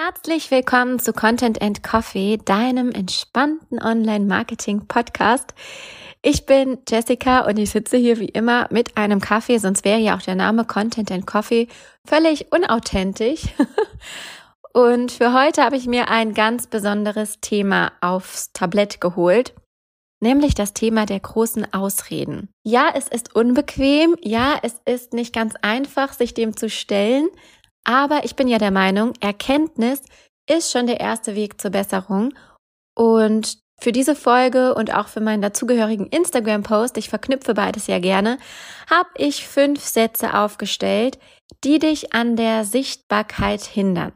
Herzlich willkommen zu Content and Coffee, deinem entspannten Online-Marketing-Podcast. Ich bin Jessica und ich sitze hier wie immer mit einem Kaffee, sonst wäre ja auch der Name Content and Coffee völlig unauthentisch. Und für heute habe ich mir ein ganz besonderes Thema aufs Tablett geholt, nämlich das Thema der großen Ausreden. Ja, es ist unbequem, ja, es ist nicht ganz einfach, sich dem zu stellen, aber ich bin ja der Meinung, Erkenntnis ist schon der erste Weg zur Besserung. Und für diese Folge und auch für meinen dazugehörigen Instagram-Post, ich verknüpfe beides ja gerne, habe ich fünf Sätze aufgestellt, die dich an der Sichtbarkeit hindern.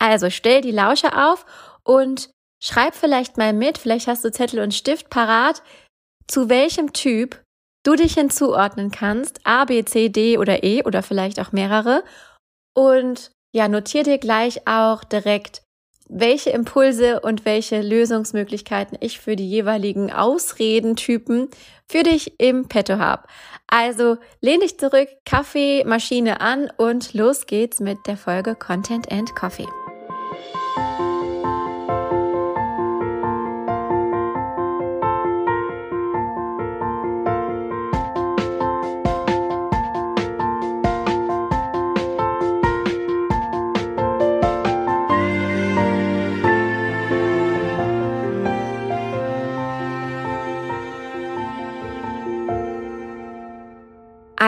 Also stell die Lausche auf und schreib vielleicht mal mit, vielleicht hast du Zettel und Stift parat, zu welchem Typ du dich hinzuordnen kannst, A, B, C, D oder E oder vielleicht auch mehrere und ja, notier dir gleich auch direkt, welche Impulse und welche Lösungsmöglichkeiten ich für die jeweiligen Ausredentypen für dich im Petto habe. Also lehn dich zurück, Kaffeemaschine an und los geht's mit der Folge Content and Coffee.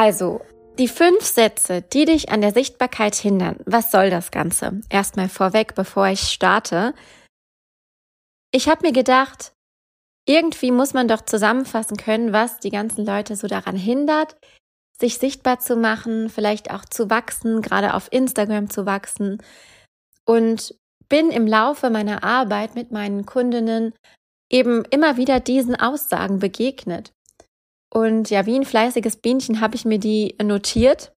Also, die fünf Sätze, die dich an der Sichtbarkeit hindern. Was soll das Ganze? Erstmal vorweg, bevor ich starte. Ich habe mir gedacht, irgendwie muss man doch zusammenfassen können, was die ganzen Leute so daran hindert, sich sichtbar zu machen, vielleicht auch zu wachsen, gerade auf Instagram zu wachsen. Und bin im Laufe meiner Arbeit mit meinen Kundinnen eben immer wieder diesen Aussagen begegnet. Und ja, wie ein fleißiges Bienchen habe ich mir die notiert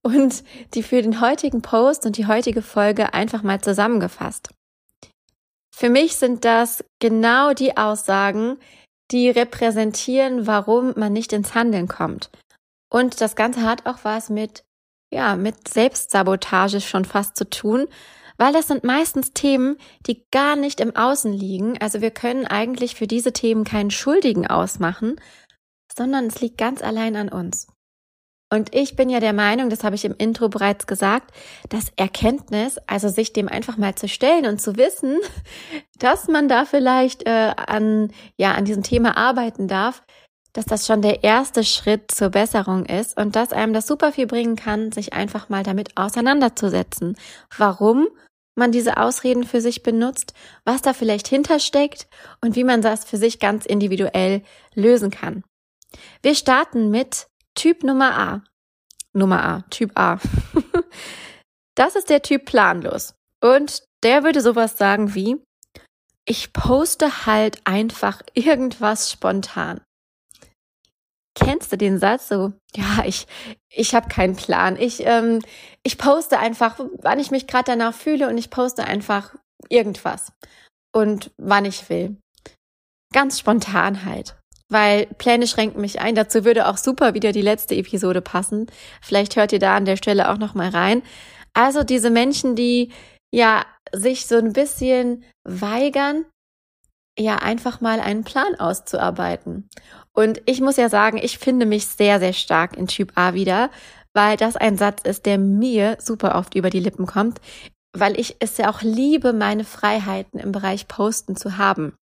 und die für den heutigen Post und die heutige Folge einfach mal zusammengefasst. Für mich sind das genau die Aussagen, die repräsentieren, warum man nicht ins Handeln kommt. Und das Ganze hat auch was mit, ja, mit Selbstsabotage schon fast zu tun, weil das sind meistens Themen, die gar nicht im Außen liegen. Also wir können eigentlich für diese Themen keinen Schuldigen ausmachen, sondern es liegt ganz allein an uns. Und ich bin ja der Meinung, das habe ich im Intro bereits gesagt, dass Erkenntnis, also sich dem einfach mal zu stellen und zu wissen, dass man da vielleicht äh, an ja an diesem Thema arbeiten darf, dass das schon der erste Schritt zur Besserung ist und dass einem das super viel bringen kann, sich einfach mal damit auseinanderzusetzen. Warum man diese Ausreden für sich benutzt, was da vielleicht hintersteckt und wie man das für sich ganz individuell lösen kann. Wir starten mit Typ Nummer A. Nummer A, Typ A. das ist der Typ planlos. Und der würde sowas sagen wie, ich poste halt einfach irgendwas spontan. Kennst du den Satz so? Ja, ich ich habe keinen Plan. Ich ähm, ich poste einfach, wann ich mich gerade danach fühle und ich poste einfach irgendwas und wann ich will. Ganz spontan halt weil Pläne schränken mich ein. Dazu würde auch super wieder die letzte Episode passen. Vielleicht hört ihr da an der Stelle auch noch mal rein. Also diese Menschen, die ja sich so ein bisschen weigern, ja einfach mal einen Plan auszuarbeiten. Und ich muss ja sagen, ich finde mich sehr, sehr stark in Typ A wieder, weil das ein Satz ist, der mir super oft über die Lippen kommt, weil ich es ja auch liebe, meine Freiheiten im Bereich Posten zu haben.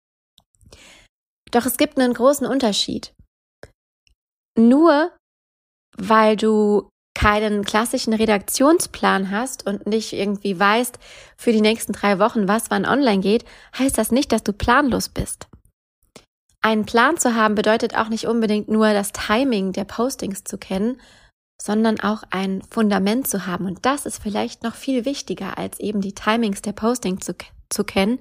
Doch es gibt einen großen Unterschied. Nur weil du keinen klassischen Redaktionsplan hast und nicht irgendwie weißt für die nächsten drei Wochen, was wann online geht, heißt das nicht, dass du planlos bist. Einen Plan zu haben bedeutet auch nicht unbedingt nur das Timing der Postings zu kennen, sondern auch ein Fundament zu haben. Und das ist vielleicht noch viel wichtiger, als eben die Timings der Postings zu, zu kennen,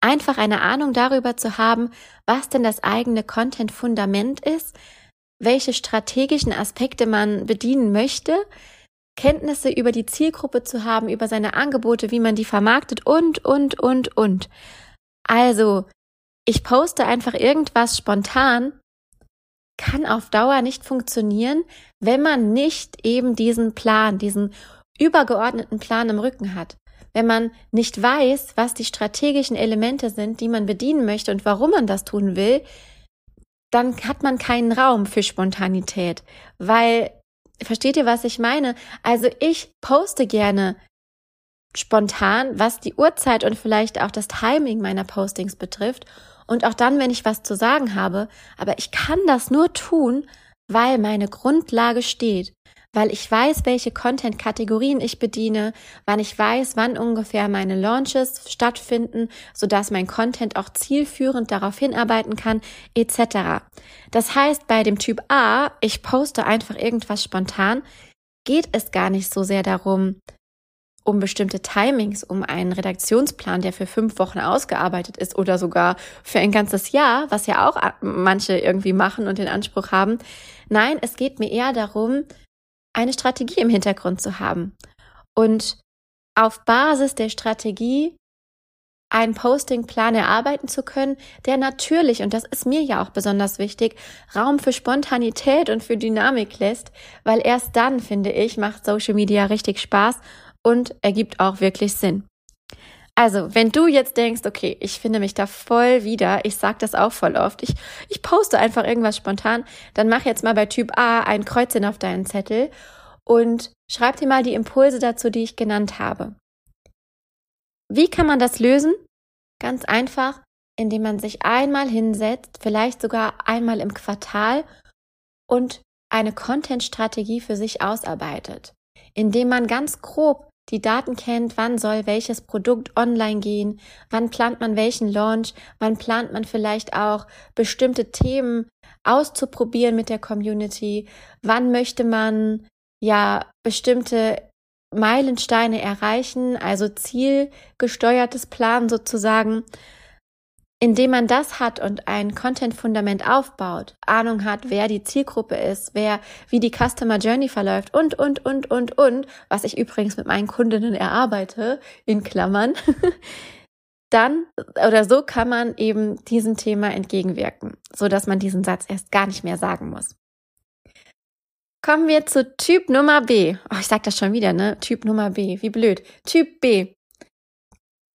einfach eine Ahnung darüber zu haben, was denn das eigene Content-Fundament ist, welche strategischen Aspekte man bedienen möchte, Kenntnisse über die Zielgruppe zu haben, über seine Angebote, wie man die vermarktet und, und, und, und. Also, ich poste einfach irgendwas spontan, kann auf Dauer nicht funktionieren, wenn man nicht eben diesen Plan, diesen übergeordneten Plan im Rücken hat wenn man nicht weiß, was die strategischen Elemente sind, die man bedienen möchte und warum man das tun will, dann hat man keinen Raum für Spontanität, weil versteht ihr, was ich meine? Also ich poste gerne spontan, was die Uhrzeit und vielleicht auch das Timing meiner Postings betrifft und auch dann, wenn ich was zu sagen habe, aber ich kann das nur tun, weil meine Grundlage steht, weil ich weiß, welche Content-Kategorien ich bediene, wann ich weiß, wann ungefähr meine Launches stattfinden, sodass mein Content auch zielführend darauf hinarbeiten kann, etc. Das heißt, bei dem Typ A, ich poste einfach irgendwas spontan, geht es gar nicht so sehr darum, um bestimmte Timings, um einen Redaktionsplan, der für fünf Wochen ausgearbeitet ist oder sogar für ein ganzes Jahr, was ja auch manche irgendwie machen und den Anspruch haben. Nein, es geht mir eher darum, eine Strategie im Hintergrund zu haben und auf Basis der Strategie einen Postingplan erarbeiten zu können, der natürlich, und das ist mir ja auch besonders wichtig, Raum für Spontanität und für Dynamik lässt, weil erst dann, finde ich, macht Social Media richtig Spaß und ergibt auch wirklich Sinn. Also, wenn du jetzt denkst, okay, ich finde mich da voll wieder, ich sag das auch voll oft, ich, ich poste einfach irgendwas spontan, dann mach jetzt mal bei Typ A ein Kreuzchen auf deinen Zettel und schreib dir mal die Impulse dazu, die ich genannt habe. Wie kann man das lösen? Ganz einfach, indem man sich einmal hinsetzt, vielleicht sogar einmal im Quartal und eine Content-Strategie für sich ausarbeitet, indem man ganz grob die Daten kennt, wann soll welches Produkt online gehen, wann plant man welchen Launch, wann plant man vielleicht auch bestimmte Themen auszuprobieren mit der Community, wann möchte man ja bestimmte Meilensteine erreichen, also zielgesteuertes Plan sozusagen indem man das hat und ein Content-Fundament aufbaut, Ahnung hat, wer die Zielgruppe ist, wer, wie die Customer Journey verläuft und, und, und, und, und, was ich übrigens mit meinen Kundinnen erarbeite, in Klammern, dann oder so kann man eben diesem Thema entgegenwirken, so dass man diesen Satz erst gar nicht mehr sagen muss. Kommen wir zu Typ Nummer B. Oh, ich sag das schon wieder, ne? Typ Nummer B. Wie blöd. Typ B.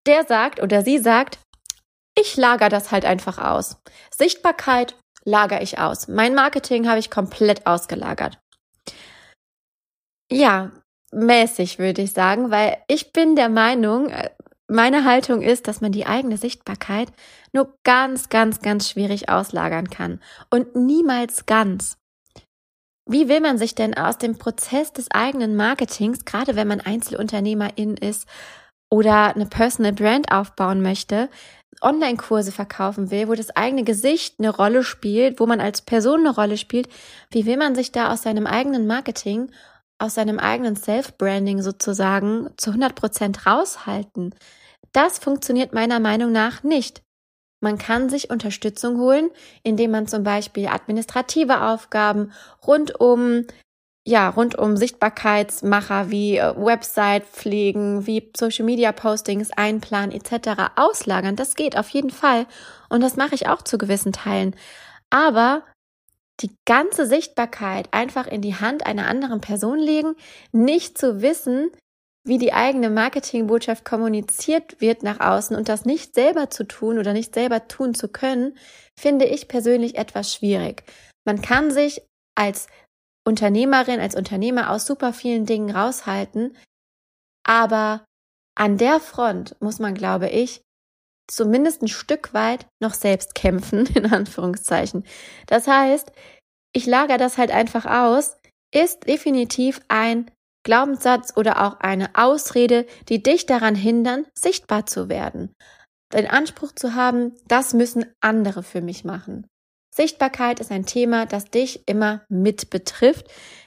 Der sagt oder sie sagt, ich lager das halt einfach aus. Sichtbarkeit lager ich aus. Mein Marketing habe ich komplett ausgelagert. Ja, mäßig würde ich sagen, weil ich bin der Meinung, äh, meine Haltung ist, dass man die eigene Sichtbarkeit nur ganz, ganz, ganz schwierig auslagern kann und niemals ganz. Wie will man sich denn aus dem Prozess des eigenen Marketings, gerade wenn man Einzelunternehmerin ist oder eine Personal Brand aufbauen möchte, Online-Kurse verkaufen will, wo das eigene Gesicht eine Rolle spielt, wo man als Person eine Rolle spielt, wie will man sich da aus seinem eigenen Marketing, aus seinem eigenen Self-Branding sozusagen zu 100 Prozent raushalten? Das funktioniert meiner Meinung nach nicht. Man kann sich Unterstützung holen, indem man zum Beispiel administrative Aufgaben rund um ja, rund um Sichtbarkeitsmacher wie äh, Website pflegen, wie Social Media Postings einplanen etc. auslagern. Das geht auf jeden Fall und das mache ich auch zu gewissen Teilen. Aber die ganze Sichtbarkeit einfach in die Hand einer anderen Person legen, nicht zu wissen, wie die eigene Marketingbotschaft kommuniziert wird nach außen und das nicht selber zu tun oder nicht selber tun zu können, finde ich persönlich etwas schwierig. Man kann sich als Unternehmerin, als Unternehmer aus super vielen Dingen raushalten. Aber an der Front muss man, glaube ich, zumindest ein Stück weit noch selbst kämpfen, in Anführungszeichen. Das heißt, ich lager das halt einfach aus, ist definitiv ein Glaubenssatz oder auch eine Ausrede, die dich daran hindern, sichtbar zu werden. Den Anspruch zu haben, das müssen andere für mich machen. Sichtbarkeit ist ein Thema, das dich immer mit betrifft.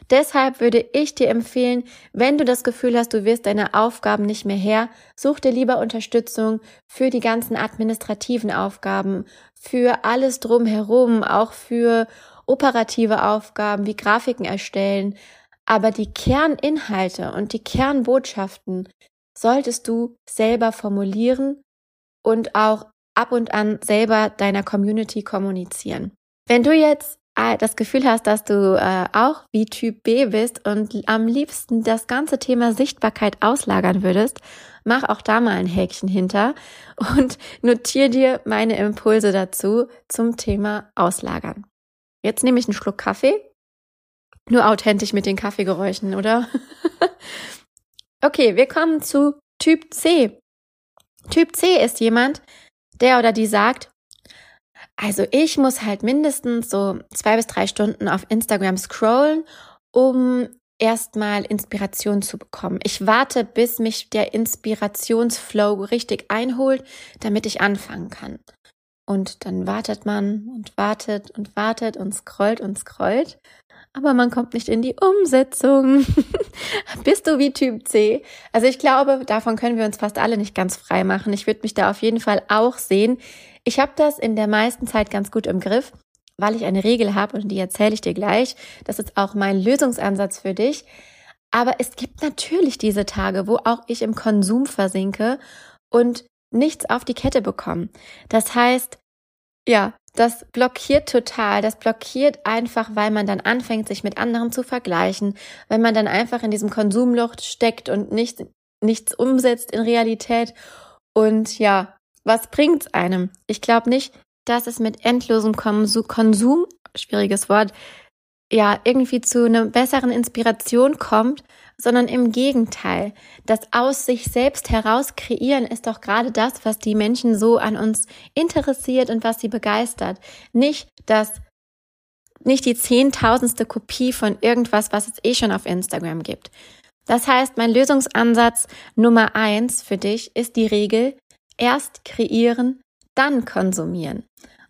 Deshalb würde ich dir empfehlen, wenn du das Gefühl hast, du wirst deine Aufgaben nicht mehr her, such dir lieber Unterstützung für die ganzen administrativen Aufgaben, für alles drumherum, auch für operative Aufgaben wie Grafiken erstellen. Aber die Kerninhalte und die Kernbotschaften solltest du selber formulieren und auch ab und an selber deiner Community kommunizieren. Wenn du jetzt äh, das Gefühl hast, dass du äh, auch wie Typ B bist und am liebsten das ganze Thema Sichtbarkeit auslagern würdest, mach auch da mal ein Häkchen hinter und notier dir meine Impulse dazu zum Thema Auslagern. Jetzt nehme ich einen Schluck Kaffee. Nur authentisch mit den Kaffeegeräuschen, oder? okay, wir kommen zu Typ C. Typ C ist jemand, der oder die sagt, also ich muss halt mindestens so zwei bis drei Stunden auf Instagram scrollen, um erstmal Inspiration zu bekommen. Ich warte, bis mich der Inspirationsflow richtig einholt, damit ich anfangen kann. Und dann wartet man und wartet und wartet und scrollt und scrollt. Aber man kommt nicht in die Umsetzung. Bist du wie Typ C? Also ich glaube, davon können wir uns fast alle nicht ganz frei machen. Ich würde mich da auf jeden Fall auch sehen. Ich habe das in der meisten Zeit ganz gut im Griff weil ich eine Regel habe und die erzähle ich dir gleich. Das ist auch mein Lösungsansatz für dich. Aber es gibt natürlich diese Tage, wo auch ich im Konsum versinke und nichts auf die Kette bekomme. Das heißt, ja, das blockiert total. Das blockiert einfach, weil man dann anfängt, sich mit anderen zu vergleichen, weil man dann einfach in diesem Konsumlucht steckt und nicht, nichts umsetzt in Realität. Und ja, was bringt's einem? Ich glaube nicht, dass es mit endlosem Konsum, schwieriges Wort, ja, irgendwie zu einer besseren Inspiration kommt, sondern im Gegenteil. Das aus sich selbst heraus kreieren ist doch gerade das, was die Menschen so an uns interessiert und was sie begeistert. Nicht das, nicht die zehntausendste Kopie von irgendwas, was es eh schon auf Instagram gibt. Das heißt, mein Lösungsansatz Nummer eins für dich ist die Regel, erst kreieren, dann konsumieren.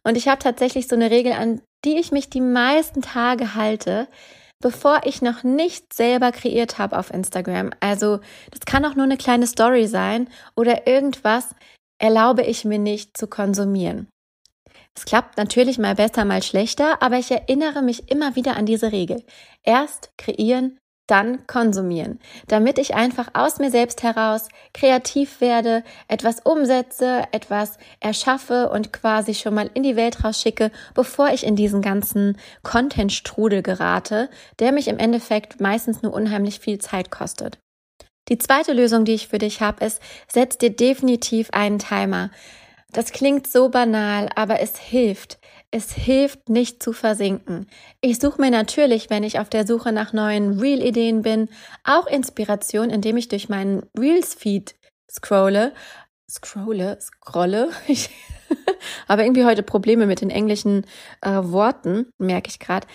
Und ich habe tatsächlich so eine Regel, an die ich mich die meisten Tage halte, bevor ich noch nicht selber kreiert habe auf Instagram. Also das kann auch nur eine kleine Story sein oder irgendwas erlaube ich mir nicht zu konsumieren. Es klappt natürlich mal besser, mal schlechter, aber ich erinnere mich immer wieder an diese Regel. Erst kreieren, dann konsumieren, damit ich einfach aus mir selbst heraus kreativ werde, etwas umsetze, etwas erschaffe und quasi schon mal in die Welt rausschicke, bevor ich in diesen ganzen Content-Strudel gerate, der mich im Endeffekt meistens nur unheimlich viel Zeit kostet. Die zweite Lösung, die ich für dich habe, ist, setz dir definitiv einen Timer. Das klingt so banal, aber es hilft. Es hilft nicht zu versinken. Ich suche mir natürlich, wenn ich auf der Suche nach neuen Reel-Ideen bin, auch Inspiration, indem ich durch meinen Reels-Feed scrolle. Scrolle, scrolle. Ich habe irgendwie heute Probleme mit den englischen äh, Worten, merke ich gerade.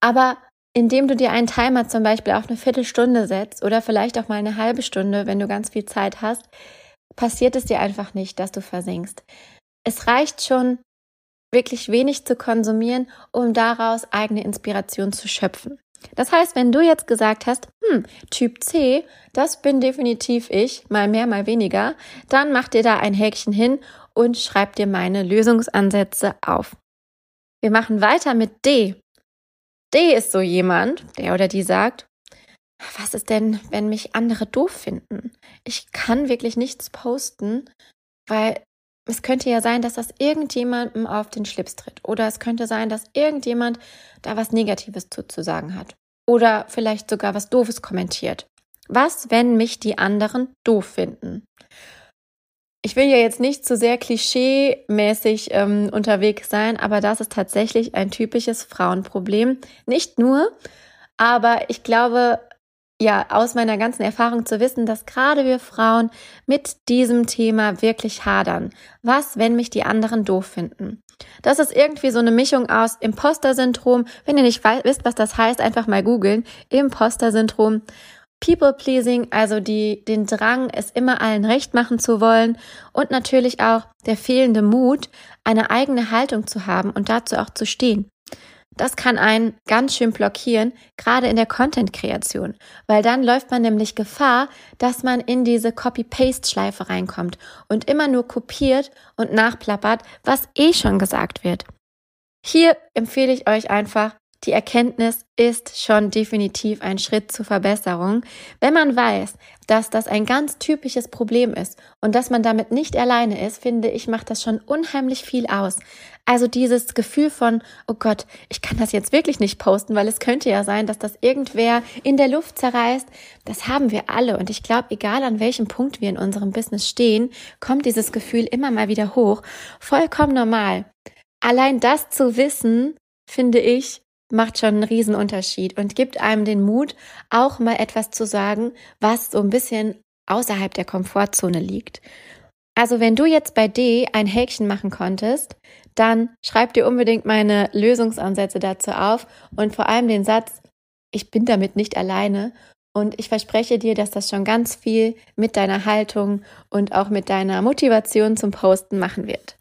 Aber indem du dir einen Timer zum Beispiel auf eine Viertelstunde setzt oder vielleicht auch mal eine halbe Stunde, wenn du ganz viel Zeit hast, passiert es dir einfach nicht, dass du versinkst. Es reicht schon, wirklich wenig zu konsumieren, um daraus eigene Inspiration zu schöpfen. Das heißt, wenn du jetzt gesagt hast, hm, Typ C, das bin definitiv ich, mal mehr, mal weniger, dann mach dir da ein Häkchen hin und schreib dir meine Lösungsansätze auf. Wir machen weiter mit D. D ist so jemand, der oder die sagt, was ist denn, wenn mich andere doof finden? Ich kann wirklich nichts posten, weil es könnte ja sein, dass das irgendjemandem auf den Schlips tritt. Oder es könnte sein, dass irgendjemand da was Negatives zu, zu sagen hat. Oder vielleicht sogar was Doofes kommentiert. Was, wenn mich die anderen doof finden? Ich will ja jetzt nicht zu sehr klischee-mäßig ähm, unterwegs sein, aber das ist tatsächlich ein typisches Frauenproblem. Nicht nur, aber ich glaube, ja, aus meiner ganzen Erfahrung zu wissen, dass gerade wir Frauen mit diesem Thema wirklich hadern. Was, wenn mich die anderen doof finden? Das ist irgendwie so eine Mischung aus Imposter-Syndrom. Wenn ihr nicht wisst, was das heißt, einfach mal googeln. Imposter-Syndrom. People-pleasing, also die, den Drang, es immer allen recht machen zu wollen und natürlich auch der fehlende Mut, eine eigene Haltung zu haben und dazu auch zu stehen. Das kann einen ganz schön blockieren, gerade in der Content-Kreation, weil dann läuft man nämlich Gefahr, dass man in diese Copy-Paste-Schleife reinkommt und immer nur kopiert und nachplappert, was eh schon gesagt wird. Hier empfehle ich euch einfach, die Erkenntnis ist schon definitiv ein Schritt zur Verbesserung. Wenn man weiß, dass das ein ganz typisches Problem ist und dass man damit nicht alleine ist, finde ich, macht das schon unheimlich viel aus. Also dieses Gefühl von, oh Gott, ich kann das jetzt wirklich nicht posten, weil es könnte ja sein, dass das irgendwer in der Luft zerreißt. Das haben wir alle. Und ich glaube, egal an welchem Punkt wir in unserem Business stehen, kommt dieses Gefühl immer mal wieder hoch. Vollkommen normal. Allein das zu wissen, finde ich, macht schon einen Riesenunterschied und gibt einem den Mut, auch mal etwas zu sagen, was so ein bisschen außerhalb der Komfortzone liegt. Also wenn du jetzt bei D ein Häkchen machen konntest, dann schreib dir unbedingt meine Lösungsansätze dazu auf und vor allem den Satz, ich bin damit nicht alleine. Und ich verspreche dir, dass das schon ganz viel mit deiner Haltung und auch mit deiner Motivation zum Posten machen wird.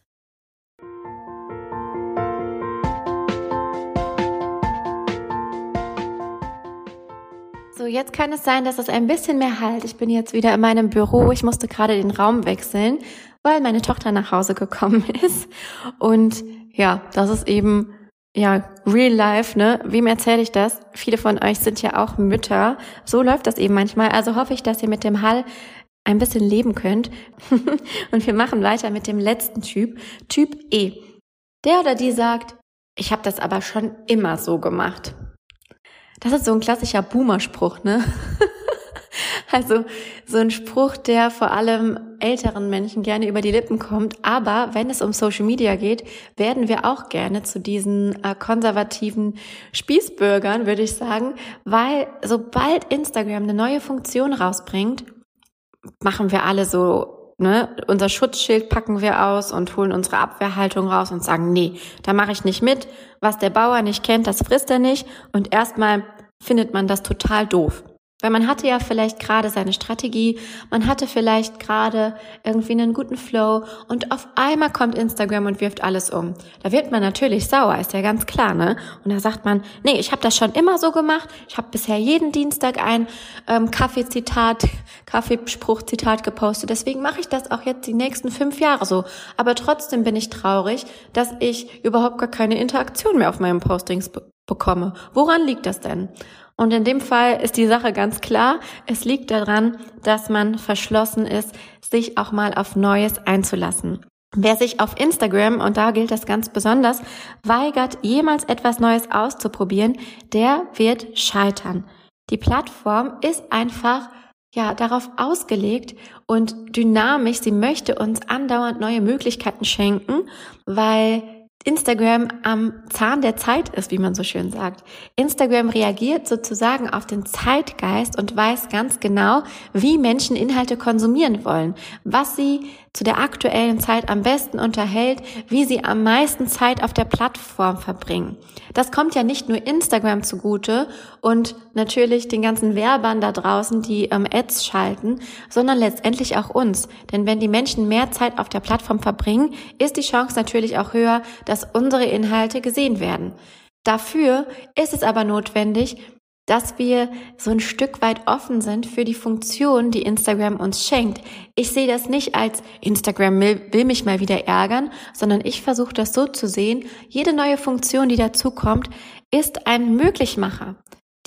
So, jetzt kann es sein, dass es ein bisschen mehr halt. Ich bin jetzt wieder in meinem Büro. Ich musste gerade den Raum wechseln, weil meine Tochter nach Hause gekommen ist. Und ja, das ist eben ja, real life, ne? Wem erzähle ich das? Viele von euch sind ja auch Mütter. So läuft das eben manchmal. Also hoffe ich, dass ihr mit dem Hall ein bisschen leben könnt. Und wir machen weiter mit dem letzten Typ, Typ E. Der oder die sagt, ich habe das aber schon immer so gemacht. Das ist so ein klassischer Boomer-Spruch, ne? also so ein Spruch, der vor allem älteren Menschen gerne über die Lippen kommt. Aber wenn es um Social Media geht, werden wir auch gerne zu diesen äh, konservativen Spießbürgern, würde ich sagen, weil sobald Instagram eine neue Funktion rausbringt, machen wir alle so Ne, unser Schutzschild packen wir aus und holen unsere Abwehrhaltung raus und sagen, nee, da mache ich nicht mit. Was der Bauer nicht kennt, das frisst er nicht. Und erstmal findet man das total doof. Weil man hatte ja vielleicht gerade seine Strategie, man hatte vielleicht gerade irgendwie einen guten Flow und auf einmal kommt Instagram und wirft alles um. Da wird man natürlich sauer, ist ja ganz klar, ne? Und da sagt man, nee, ich habe das schon immer so gemacht. Ich habe bisher jeden Dienstag ein ähm, Kaffeezitat, Kaffeespruchzitat gepostet. Deswegen mache ich das auch jetzt die nächsten fünf Jahre so. Aber trotzdem bin ich traurig, dass ich überhaupt gar keine Interaktion mehr auf meinen Postings bekomme. Woran liegt das denn? Und in dem Fall ist die Sache ganz klar. Es liegt daran, dass man verschlossen ist, sich auch mal auf Neues einzulassen. Wer sich auf Instagram, und da gilt das ganz besonders, weigert, jemals etwas Neues auszuprobieren, der wird scheitern. Die Plattform ist einfach ja, darauf ausgelegt und dynamisch. Sie möchte uns andauernd neue Möglichkeiten schenken, weil Instagram am Zahn der Zeit ist, wie man so schön sagt. Instagram reagiert sozusagen auf den Zeitgeist und weiß ganz genau, wie Menschen Inhalte konsumieren wollen, was sie zu der aktuellen Zeit am besten unterhält, wie sie am meisten Zeit auf der Plattform verbringen. Das kommt ja nicht nur Instagram zugute und natürlich den ganzen Werbern da draußen, die ähm, Ads schalten, sondern letztendlich auch uns. Denn wenn die Menschen mehr Zeit auf der Plattform verbringen, ist die Chance natürlich auch höher, dass unsere Inhalte gesehen werden. Dafür ist es aber notwendig, dass wir so ein Stück weit offen sind für die Funktion, die Instagram uns schenkt. Ich sehe das nicht als Instagram will mich mal wieder ärgern, sondern ich versuche das so zu sehen, jede neue Funktion, die dazukommt, ist ein Möglichmacher.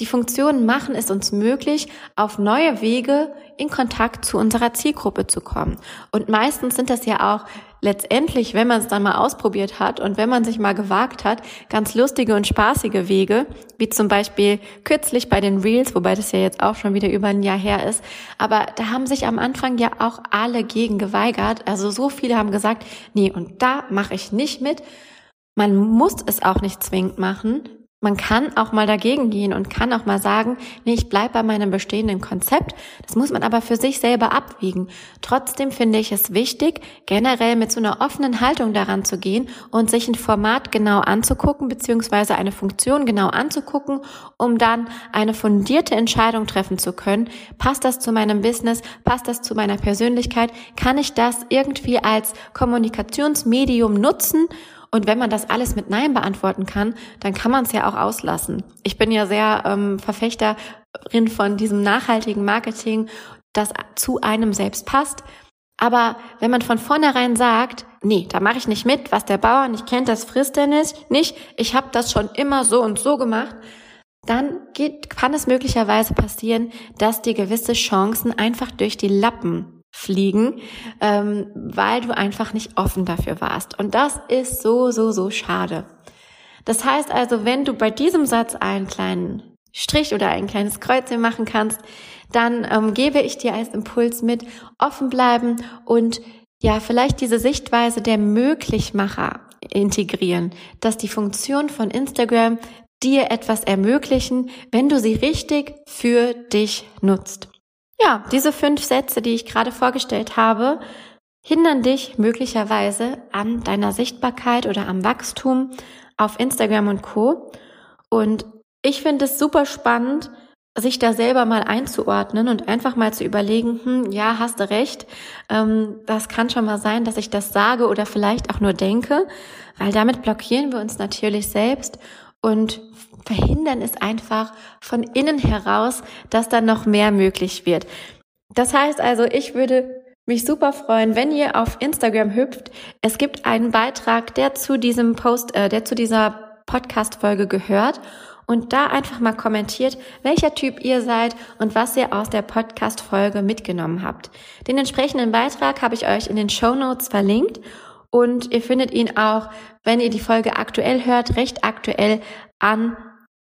Die Funktionen machen es uns möglich, auf neue Wege in Kontakt zu unserer Zielgruppe zu kommen. Und meistens sind das ja auch letztendlich, wenn man es dann mal ausprobiert hat und wenn man sich mal gewagt hat, ganz lustige und spaßige Wege, wie zum Beispiel kürzlich bei den Reels, wobei das ja jetzt auch schon wieder über ein Jahr her ist. Aber da haben sich am Anfang ja auch alle gegen geweigert. Also so viele haben gesagt, nee, und da mache ich nicht mit. Man muss es auch nicht zwingend machen. Man kann auch mal dagegen gehen und kann auch mal sagen, nee, ich bleib bei meinem bestehenden Konzept. Das muss man aber für sich selber abwiegen. Trotzdem finde ich es wichtig, generell mit so einer offenen Haltung daran zu gehen und sich ein Format genau anzugucken, beziehungsweise eine Funktion genau anzugucken, um dann eine fundierte Entscheidung treffen zu können. Passt das zu meinem Business? Passt das zu meiner Persönlichkeit? Kann ich das irgendwie als Kommunikationsmedium nutzen? Und wenn man das alles mit Nein beantworten kann, dann kann man es ja auch auslassen. Ich bin ja sehr ähm, Verfechterin von diesem nachhaltigen Marketing, das zu einem selbst passt. Aber wenn man von vornherein sagt, nee, da mache ich nicht mit, was der Bauer nicht kennt, das frisst er nicht, ich habe das schon immer so und so gemacht, dann geht, kann es möglicherweise passieren, dass dir gewisse Chancen einfach durch die Lappen fliegen, ähm, weil du einfach nicht offen dafür warst. Und das ist so, so, so schade. Das heißt also, wenn du bei diesem Satz einen kleinen Strich oder ein kleines Kreuzchen machen kannst, dann ähm, gebe ich dir als Impuls mit, offen bleiben und ja, vielleicht diese Sichtweise der Möglichmacher integrieren, dass die Funktion von Instagram dir etwas ermöglichen, wenn du sie richtig für dich nutzt. Ja, diese fünf Sätze, die ich gerade vorgestellt habe, hindern dich möglicherweise an deiner Sichtbarkeit oder am Wachstum auf Instagram und Co. Und ich finde es super spannend, sich da selber mal einzuordnen und einfach mal zu überlegen, hm, ja, hast du recht, ähm, das kann schon mal sein, dass ich das sage oder vielleicht auch nur denke, weil damit blockieren wir uns natürlich selbst und verhindern es einfach von innen heraus, dass dann noch mehr möglich wird. Das heißt also, ich würde mich super freuen, wenn ihr auf Instagram hüpft. Es gibt einen Beitrag, der zu diesem Post, äh, der zu dieser Podcast-Folge gehört und da einfach mal kommentiert, welcher Typ ihr seid und was ihr aus der Podcast-Folge mitgenommen habt. Den entsprechenden Beitrag habe ich euch in den Show Notes verlinkt und ihr findet ihn auch, wenn ihr die Folge aktuell hört, recht aktuell an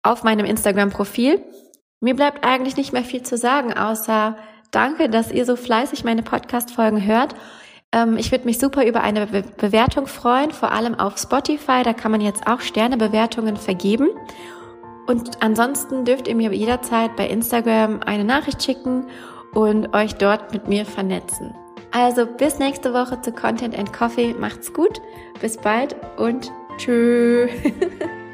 auf meinem Instagram-Profil. Mir bleibt eigentlich nicht mehr viel zu sagen, außer danke, dass ihr so fleißig meine Podcast-Folgen hört. Ähm, ich würde mich super über eine Be Bewertung freuen, vor allem auf Spotify. Da kann man jetzt auch Sternebewertungen vergeben. Und ansonsten dürft ihr mir jederzeit bei Instagram eine Nachricht schicken und euch dort mit mir vernetzen. Also bis nächste Woche zu Content and Coffee. Macht's gut. Bis bald und tschüss.